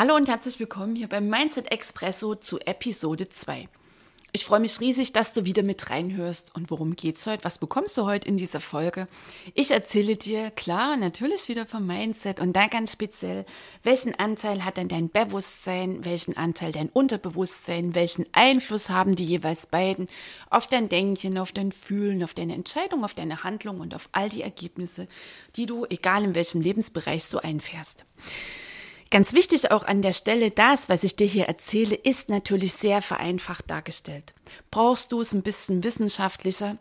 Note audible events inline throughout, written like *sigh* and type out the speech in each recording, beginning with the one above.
Hallo und herzlich willkommen hier beim Mindset Expresso zu Episode 2. Ich freue mich riesig, dass du wieder mit reinhörst. Und worum geht's heute? Was bekommst du heute in dieser Folge? Ich erzähle dir, klar, natürlich wieder vom Mindset und da ganz speziell, welchen Anteil hat denn dein Bewusstsein, welchen Anteil dein Unterbewusstsein, welchen Einfluss haben die jeweils beiden auf dein Denken, auf dein Fühlen, auf deine Entscheidung, auf deine Handlung und auf all die Ergebnisse, die du, egal in welchem Lebensbereich, so einfährst. Ganz wichtig auch an der Stelle, das, was ich dir hier erzähle, ist natürlich sehr vereinfacht dargestellt. Brauchst du es ein bisschen wissenschaftlicher?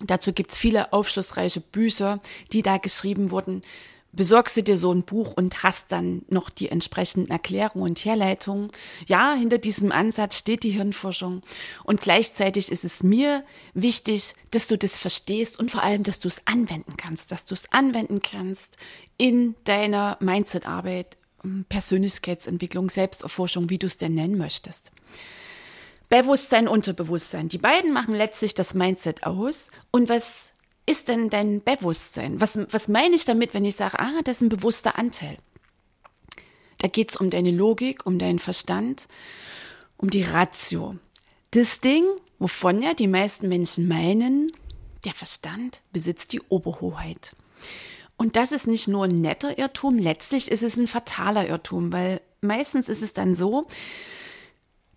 Dazu gibt's viele aufschlussreiche Bücher, die da geschrieben wurden. Besorgst du dir so ein Buch und hast dann noch die entsprechenden Erklärungen und Herleitungen. Ja, hinter diesem Ansatz steht die Hirnforschung. Und gleichzeitig ist es mir wichtig, dass du das verstehst und vor allem, dass du es anwenden kannst, dass du es anwenden kannst in deiner Mindset-Arbeit, Persönlichkeitsentwicklung, Selbsterforschung, wie du es denn nennen möchtest. Bewusstsein, Unterbewusstsein. Die beiden machen letztlich das Mindset aus. Und was ist denn dein Bewusstsein? Was, was meine ich damit, wenn ich sage, ah, das ist ein bewusster Anteil? Da geht es um deine Logik, um deinen Verstand, um die Ratio. Das Ding, wovon ja die meisten Menschen meinen, der Verstand besitzt die Oberhoheit. Und das ist nicht nur ein netter Irrtum, letztlich ist es ein fataler Irrtum, weil meistens ist es dann so,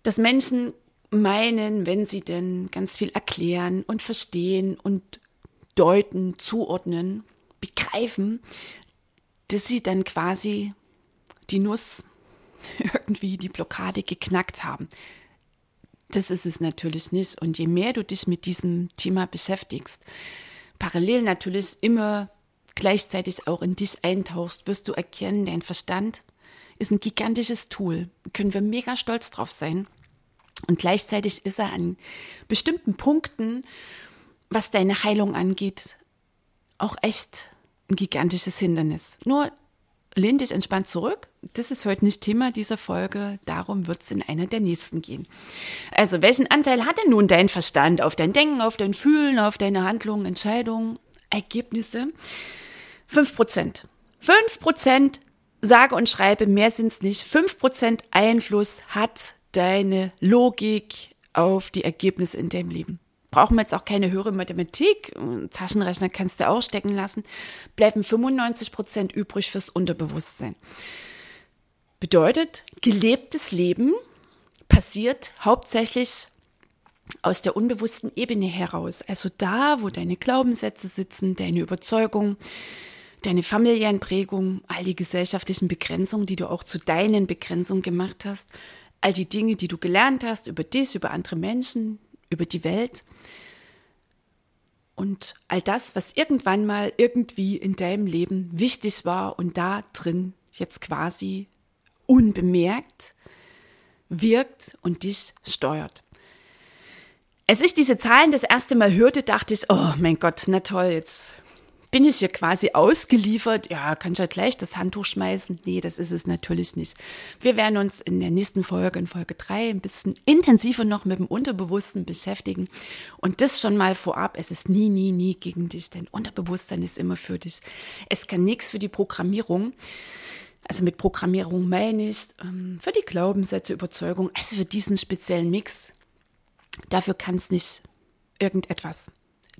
dass Menschen meinen, wenn sie denn ganz viel erklären und verstehen und deuten, zuordnen, begreifen, dass sie dann quasi die Nuss *laughs* irgendwie die Blockade geknackt haben. Das ist es natürlich nicht. Und je mehr du dich mit diesem Thema beschäftigst, parallel natürlich immer gleichzeitig auch in dich eintauchst, wirst du erkennen, dein Verstand ist ein gigantisches Tool. Können wir mega stolz drauf sein. Und gleichzeitig ist er an bestimmten Punkten, was deine Heilung angeht, auch echt ein gigantisches Hindernis. Nur lehn dich entspannt zurück. Das ist heute nicht Thema dieser Folge. Darum wird es in einer der nächsten gehen. Also, welchen Anteil hat denn nun dein Verstand auf dein Denken, auf dein Fühlen, auf deine Handlungen, Entscheidungen, Ergebnisse? 5 Prozent. 5 Prozent, sage und schreibe, mehr sind es nicht. 5 Prozent Einfluss hat deine Logik auf die Ergebnisse in deinem Leben. Brauchen wir jetzt auch keine höhere Mathematik, Taschenrechner kannst du ausstecken lassen, bleiben 95 Prozent übrig fürs Unterbewusstsein. Bedeutet, gelebtes Leben passiert hauptsächlich aus der unbewussten Ebene heraus. Also da, wo deine Glaubenssätze sitzen, deine Überzeugungen, deine familiären Prägungen, all die gesellschaftlichen Begrenzungen, die du auch zu deinen Begrenzungen gemacht hast, all die Dinge, die du gelernt hast über dich, über andere Menschen, über die Welt und all das, was irgendwann mal irgendwie in deinem Leben wichtig war und da drin jetzt quasi unbemerkt wirkt und dich steuert. Als ich diese Zahlen das erste Mal hörte, dachte ich, oh mein Gott, na toll, jetzt bin ich hier quasi ausgeliefert? Ja, kann ich ja gleich das Handtuch schmeißen? Nee, das ist es natürlich nicht. Wir werden uns in der nächsten Folge, in Folge drei ein bisschen intensiver noch mit dem Unterbewussten beschäftigen. Und das schon mal vorab. Es ist nie, nie, nie gegen dich. Dein Unterbewusstsein ist immer für dich. Es kann nichts für die Programmierung. Also mit Programmierung meine ich ähm, für die Glaubenssätze, Überzeugung, also für diesen speziellen Mix. Dafür kann es nicht irgendetwas.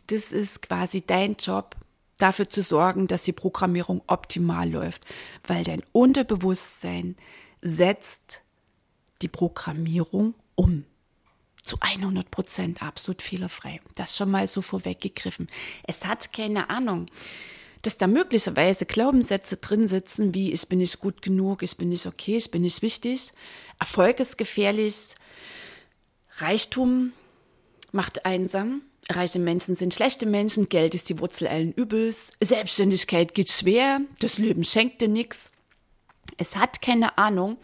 Das ist quasi dein Job, dafür zu sorgen, dass die Programmierung optimal läuft, weil dein Unterbewusstsein setzt die Programmierung um. Zu 100 Prozent absolut fehlerfrei. Das schon mal so vorweggegriffen. Es hat keine Ahnung, dass da möglicherweise Glaubenssätze drin sitzen, wie ich bin nicht gut genug, ich bin nicht okay, ich bin nicht wichtig, Erfolg ist gefährlich, Reichtum macht einsam. Reiche Menschen sind schlechte Menschen, Geld ist die Wurzel allen Übels, Selbstständigkeit geht schwer, das Leben schenkt dir nichts. Es hat keine Ahnung,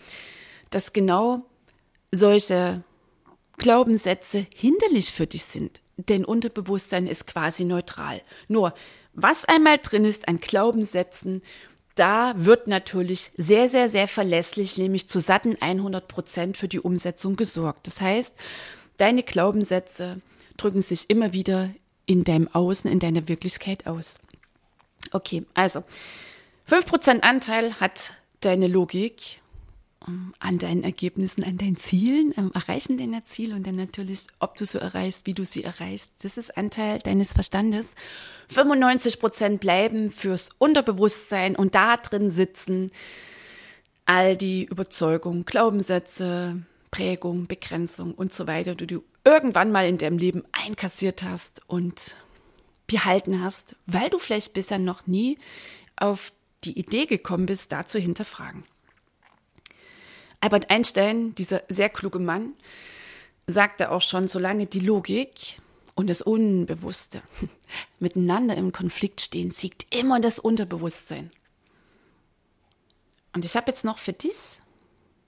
dass genau solche Glaubenssätze hinderlich für dich sind. Denn Unterbewusstsein ist quasi neutral. Nur, was einmal drin ist an Glaubenssätzen, da wird natürlich sehr, sehr, sehr verlässlich, nämlich zu satten 100 Prozent für die Umsetzung gesorgt. Das heißt, deine Glaubenssätze drücken sich immer wieder in deinem Außen, in deiner Wirklichkeit aus. Okay, also 5% Anteil hat deine Logik ähm, an deinen Ergebnissen, an deinen Zielen, am Erreichen deiner Ziele und dann natürlich, ob du so erreichst, wie du sie erreichst. Das ist Anteil deines Verstandes. 95 Prozent bleiben fürs Unterbewusstsein und da drin sitzen all die Überzeugungen, Glaubenssätze, Prägung, Begrenzung und so weiter, die du irgendwann mal in deinem Leben einkassiert hast und behalten hast, weil du vielleicht bisher noch nie auf die Idee gekommen bist, da zu hinterfragen. Albert Einstein, dieser sehr kluge Mann, sagte auch schon, solange die Logik und das Unbewusste *laughs* miteinander im Konflikt stehen, siegt immer das Unterbewusstsein. Und ich habe jetzt noch für dich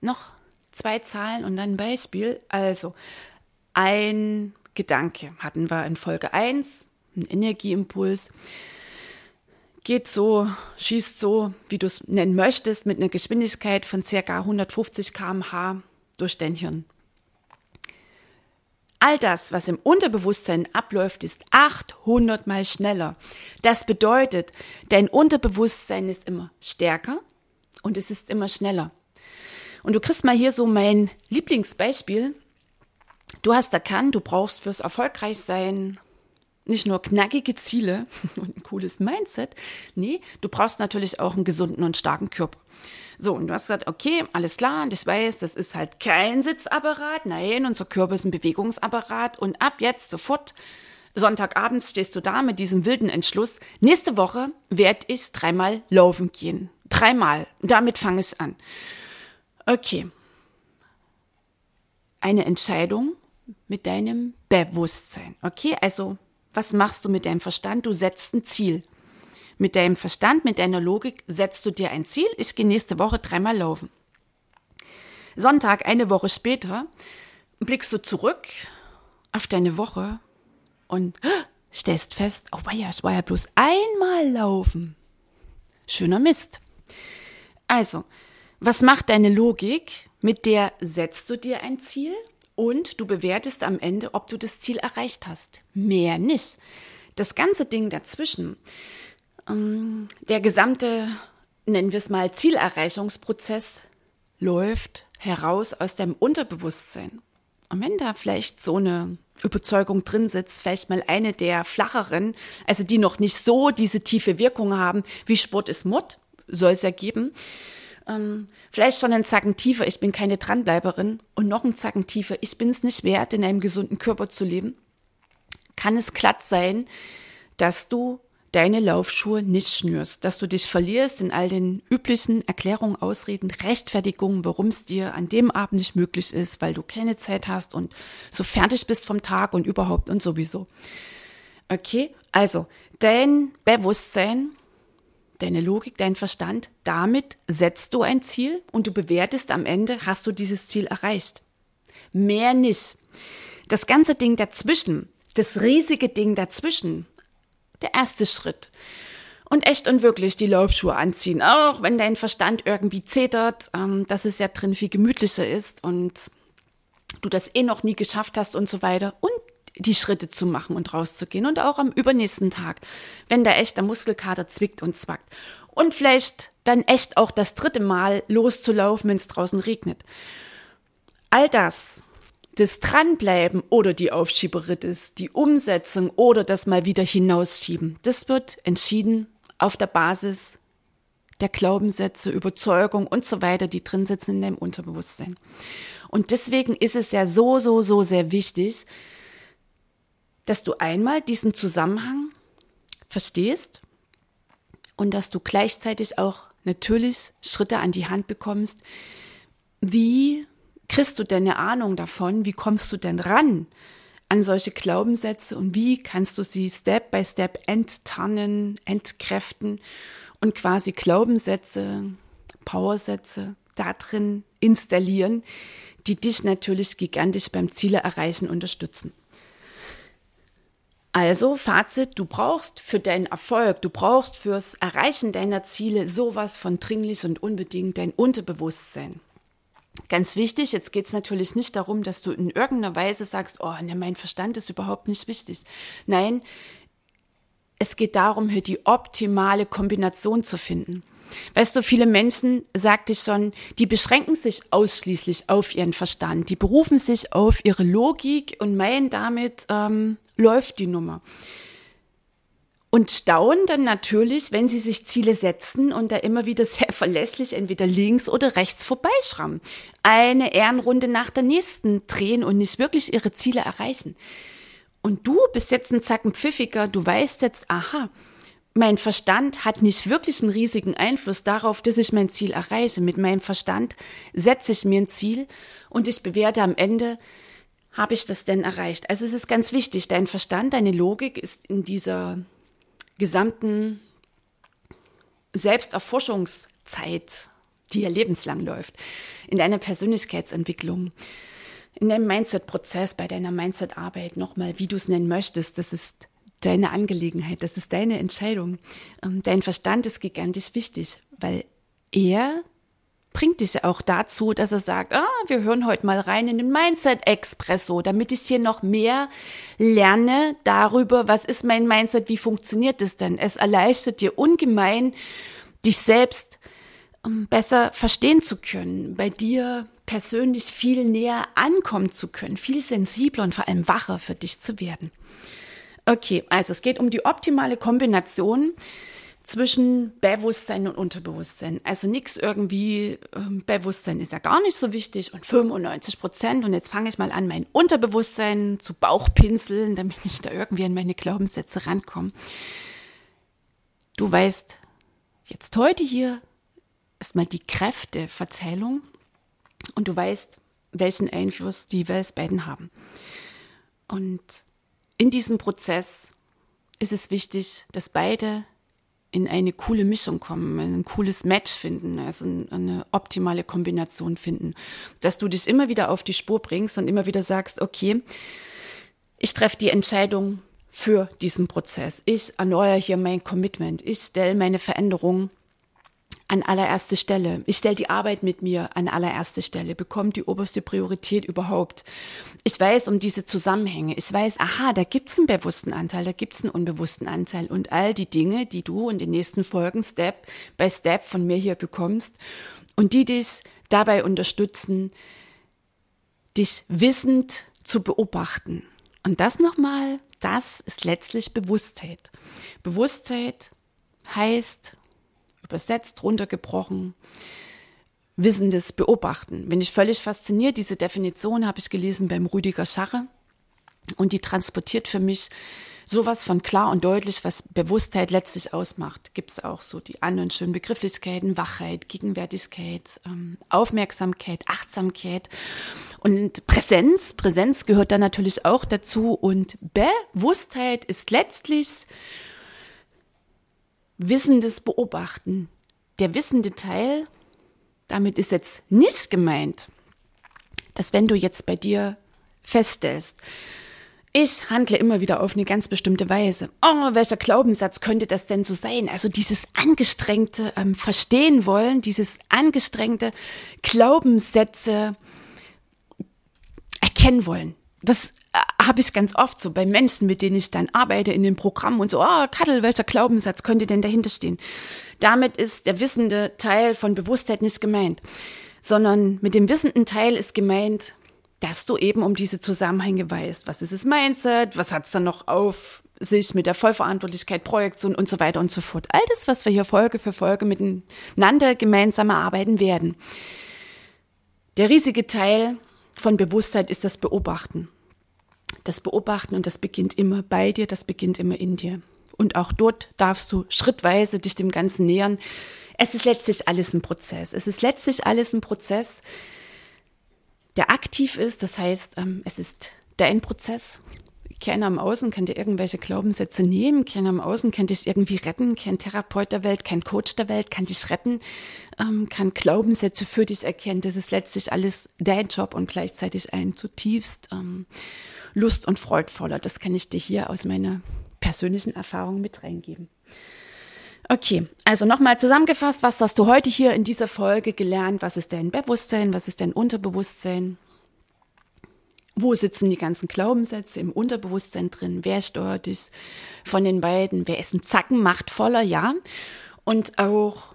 noch zwei Zahlen und dann ein Beispiel. Also, ein Gedanke hatten wir in Folge 1, ein Energieimpuls geht so, schießt so, wie du es nennen möchtest, mit einer Geschwindigkeit von ca. 150 km/h durch dein Hirn. All das, was im Unterbewusstsein abläuft, ist 800 mal schneller. Das bedeutet, dein Unterbewusstsein ist immer stärker und es ist immer schneller. Und du kriegst mal hier so mein Lieblingsbeispiel. Du hast erkannt, du brauchst fürs Erfolgreichsein nicht nur knackige Ziele *laughs* und ein cooles Mindset, nee, du brauchst natürlich auch einen gesunden und starken Körper. So, und du hast gesagt, okay, alles klar, und ich weiß, das ist halt kein Sitzapparat, nein, unser Körper ist ein Bewegungsapparat und ab jetzt sofort, Sonntagabends stehst du da mit diesem wilden Entschluss, nächste Woche werde ich dreimal laufen gehen. Dreimal. Damit fange ich an. Okay. Eine Entscheidung mit deinem Bewusstsein. Okay, also was machst du mit deinem Verstand? Du setzt ein Ziel. Mit deinem Verstand, mit deiner Logik setzt du dir ein Ziel. Ich gehe nächste Woche dreimal laufen. Sonntag, eine Woche später, blickst du zurück auf deine Woche und stellst fest, oh ja, ich war ja bloß einmal laufen. Schöner Mist. Also, was macht deine Logik? Mit der setzt du dir ein Ziel und du bewertest am Ende, ob du das Ziel erreicht hast. Mehr nicht. Das ganze Ding dazwischen, ähm, der gesamte, nennen wir es mal, Zielerreichungsprozess läuft heraus aus deinem Unterbewusstsein. Und wenn da vielleicht so eine Überzeugung drin sitzt, vielleicht mal eine der flacheren, also die noch nicht so diese tiefe Wirkung haben, wie Sport ist Mord, soll es ja geben, ähm, vielleicht schon einen Zacken tiefer, ich bin keine Dranbleiberin. Und noch einen Zacken tiefer, ich bin es nicht wert, in einem gesunden Körper zu leben, kann es glatt sein, dass du deine Laufschuhe nicht schnürst, dass du dich verlierst in all den üblichen Erklärungen, Ausreden, Rechtfertigungen, warum es dir an dem Abend nicht möglich ist, weil du keine Zeit hast und so fertig bist vom Tag und überhaupt und sowieso. Okay, also dein Bewusstsein deine Logik, dein Verstand, damit setzt du ein Ziel und du bewertest am Ende, hast du dieses Ziel erreicht. Mehr nicht. Das ganze Ding dazwischen, das riesige Ding dazwischen, der erste Schritt. Und echt und wirklich die Laufschuhe anziehen, auch wenn dein Verstand irgendwie zetert, ähm, dass es ja drin viel gemütlicher ist und du das eh noch nie geschafft hast und so weiter. Und die Schritte zu machen und rauszugehen und auch am übernächsten Tag, wenn der Muskelkater zwickt und zwackt. Und vielleicht dann echt auch das dritte Mal loszulaufen, wenn es draußen regnet. All das, das Dranbleiben oder die Aufschieberitis, die Umsetzung oder das mal wieder hinausschieben, das wird entschieden auf der Basis der Glaubenssätze, Überzeugung und so weiter, die drin sitzen in deinem Unterbewusstsein. Und deswegen ist es ja so, so, so sehr wichtig, dass du einmal diesen Zusammenhang verstehst und dass du gleichzeitig auch natürlich Schritte an die Hand bekommst. Wie kriegst du denn eine Ahnung davon? Wie kommst du denn ran an solche Glaubenssätze und wie kannst du sie Step by Step enttarnen, entkräften und quasi Glaubenssätze, Powersätze da drin installieren, die dich natürlich gigantisch beim Ziele erreichen unterstützen. Also Fazit, du brauchst für deinen Erfolg, du brauchst fürs Erreichen deiner Ziele sowas von dringlich und unbedingt dein Unterbewusstsein. Ganz wichtig, jetzt geht es natürlich nicht darum, dass du in irgendeiner Weise sagst, oh, ne, mein Verstand ist überhaupt nicht wichtig. Nein, es geht darum, hier die optimale Kombination zu finden. Weißt du, viele Menschen, sagte ich schon, die beschränken sich ausschließlich auf ihren Verstand. Die berufen sich auf ihre Logik und meinen damit, ähm, läuft die Nummer. Und staunen dann natürlich, wenn sie sich Ziele setzen und da immer wieder sehr *laughs* verlässlich entweder links oder rechts vorbeischrammen. Eine Ehrenrunde nach der nächsten drehen und nicht wirklich ihre Ziele erreichen. Und du bist jetzt ein Zacken pfiffiger, du weißt jetzt, aha, mein Verstand hat nicht wirklich einen riesigen Einfluss darauf, dass ich mein Ziel erreiche. Mit meinem Verstand setze ich mir ein Ziel und ich bewerte am Ende, habe ich das denn erreicht? Also es ist ganz wichtig, dein Verstand, deine Logik ist in dieser gesamten Selbsterforschungszeit, die ja lebenslang läuft, in deiner Persönlichkeitsentwicklung, in deinem Mindset-Prozess, bei deiner Mindset-Arbeit, nochmal, wie du es nennen möchtest, das ist deine Angelegenheit, das ist deine Entscheidung. Ähm, dein Verstand ist gigantisch wichtig, weil er bringt dich auch dazu, dass er sagt, ah, wir hören heute mal rein in den Mindset Expresso, damit ich hier noch mehr lerne darüber, was ist mein Mindset, wie funktioniert es denn? Es erleichtert dir ungemein, dich selbst ähm, besser verstehen zu können, bei dir persönlich viel näher ankommen zu können, viel sensibler und vor allem wacher für dich zu werden. Okay, also es geht um die optimale Kombination zwischen Bewusstsein und Unterbewusstsein. Also nichts irgendwie, ähm, Bewusstsein ist ja gar nicht so wichtig und 95 Prozent. Und jetzt fange ich mal an, mein Unterbewusstsein zu Bauchpinseln, damit ich da irgendwie an meine Glaubenssätze rankomme. Du weißt, jetzt heute hier ist mal die Kräfteverzählung und du weißt, welchen Einfluss die jeweils beiden haben. Und in diesem Prozess ist es wichtig, dass beide in eine coole Mischung kommen, ein cooles Match finden, also eine optimale Kombination finden. Dass du dich immer wieder auf die Spur bringst und immer wieder sagst, okay, ich treffe die Entscheidung für diesen Prozess. Ich erneuere hier mein Commitment. Ich stelle meine Veränderung an allererste Stelle. Ich stelle die Arbeit mit mir an allererste Stelle, bekomme die oberste Priorität überhaupt. Ich weiß um diese Zusammenhänge. Ich weiß, aha, da gibt's einen bewussten Anteil, da gibt's einen unbewussten Anteil und all die Dinge, die du in den nächsten Folgen Step by Step von mir hier bekommst und die dich dabei unterstützen, dich wissend zu beobachten. Und das nochmal, das ist letztlich Bewusstheit. Bewusstheit heißt, übersetzt, runtergebrochen, wissendes Beobachten. Bin ich völlig fasziniert. Diese Definition habe ich gelesen beim Rüdiger Scharre und die transportiert für mich sowas von klar und deutlich, was Bewusstheit letztlich ausmacht. Gibt es auch so die anderen schönen Begrifflichkeiten, Wachheit, Gegenwärtigkeit, ähm, Aufmerksamkeit, Achtsamkeit und Präsenz. Präsenz gehört da natürlich auch dazu und Bewusstheit ist letztlich wissendes Beobachten. Der wissende Teil, damit ist jetzt nicht gemeint, dass wenn du jetzt bei dir feststellst, ich handle immer wieder auf eine ganz bestimmte Weise. Oh, welcher Glaubenssatz könnte das denn so sein? Also dieses angestrengte ähm, Verstehen wollen, dieses angestrengte Glaubenssätze erkennen wollen. Das habe ich ganz oft so bei Menschen, mit denen ich dann arbeite in dem Programm und so, oh, Kattel, welcher Glaubenssatz könnte denn dahinter stehen? Damit ist der wissende Teil von Bewusstheit nicht gemeint, sondern mit dem wissenden Teil ist gemeint, dass du eben um diese Zusammenhänge weißt. Was ist das Mindset? Was hat es dann noch auf sich mit der Vollverantwortlichkeit, Projektion und so weiter und so fort. All das, was wir hier Folge für Folge miteinander gemeinsam erarbeiten werden. Der riesige Teil von Bewusstheit ist das Beobachten das Beobachten und das beginnt immer bei dir, das beginnt immer in dir. Und auch dort darfst du schrittweise dich dem Ganzen nähern. Es ist letztlich alles ein Prozess. Es ist letztlich alles ein Prozess, der aktiv ist. Das heißt, ähm, es ist dein Prozess. Keiner am Außen kann dir irgendwelche Glaubenssätze nehmen, keiner am Außen kann dich irgendwie retten, kein Therapeut der Welt, kein Coach der Welt kann dich retten, ähm, kann Glaubenssätze für dich erkennen. Das ist letztlich alles dein Job und gleichzeitig ein zutiefst ähm, lust- und freudvoller. Das kann ich dir hier aus meiner persönlichen Erfahrung mit reingeben. Okay, also nochmal zusammengefasst, was hast du heute hier in dieser Folge gelernt? Was ist dein Bewusstsein? Was ist dein Unterbewusstsein? Wo sitzen die ganzen Glaubenssätze im Unterbewusstsein drin? Wer steuert dich von den beiden? Wer ist ein Zacken machtvoller? Ja. Und auch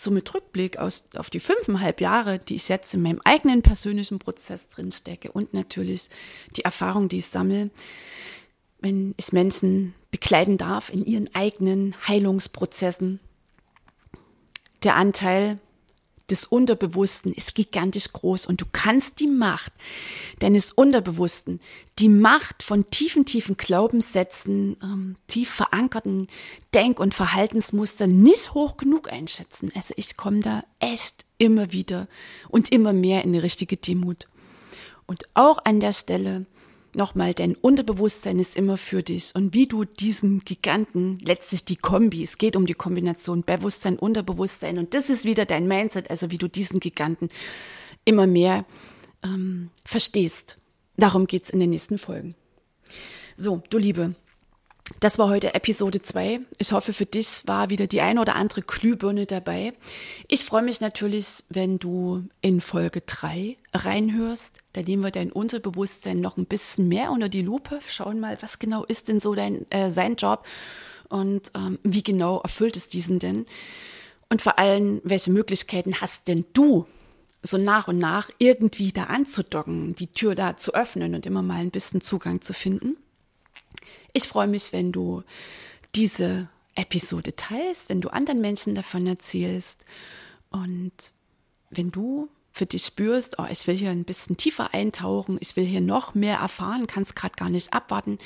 so mit Rückblick aus, auf die fünfeinhalb Jahre, die ich jetzt in meinem eigenen persönlichen Prozess drin stecke und natürlich die Erfahrung, die ich sammle, wenn ich Menschen begleiten darf in ihren eigenen Heilungsprozessen. Der Anteil des Unterbewussten ist gigantisch groß und du kannst die Macht deines Unterbewussten, die Macht von tiefen, tiefen Glaubenssätzen, ähm, tief verankerten Denk- und Verhaltensmustern nicht hoch genug einschätzen. Also ich komme da echt immer wieder und immer mehr in die richtige Demut. Und auch an der Stelle nochmal, dein Unterbewusstsein ist immer für dich. Und wie du diesen Giganten, letztlich die Kombi, es geht um die Kombination Bewusstsein, Unterbewusstsein. Und das ist wieder dein Mindset, also wie du diesen Giganten immer mehr ähm, verstehst. Darum geht's in den nächsten Folgen. So, du Liebe, das war heute Episode 2. Ich hoffe, für dich war wieder die eine oder andere Glühbirne dabei. Ich freue mich natürlich, wenn du in Folge 3 reinhörst. Da nehmen wir dein Unterbewusstsein noch ein bisschen mehr unter die Lupe. Schauen mal, was genau ist denn so dein, äh, sein Job und ähm, wie genau erfüllt es diesen denn? Und vor allem, welche Möglichkeiten hast denn du, so nach und nach irgendwie da anzudocken, die Tür da zu öffnen und immer mal ein bisschen Zugang zu finden? Ich freue mich, wenn du diese Episode teilst, wenn du anderen Menschen davon erzählst und wenn du für dich spürst, oh, ich will hier ein bisschen tiefer eintauchen, ich will hier noch mehr erfahren, kannst gerade gar nicht abwarten,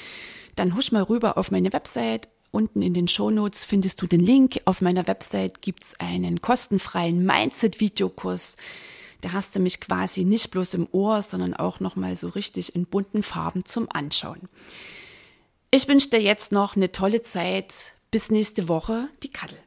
dann husch mal rüber auf meine Website. Unten in den Show Notes findest du den Link. Auf meiner Website gibt es einen kostenfreien Mindset-Videokurs. Da hast du mich quasi nicht bloß im Ohr, sondern auch nochmal so richtig in bunten Farben zum Anschauen. Ich wünsche dir jetzt noch eine tolle Zeit. Bis nächste Woche, die Kattel.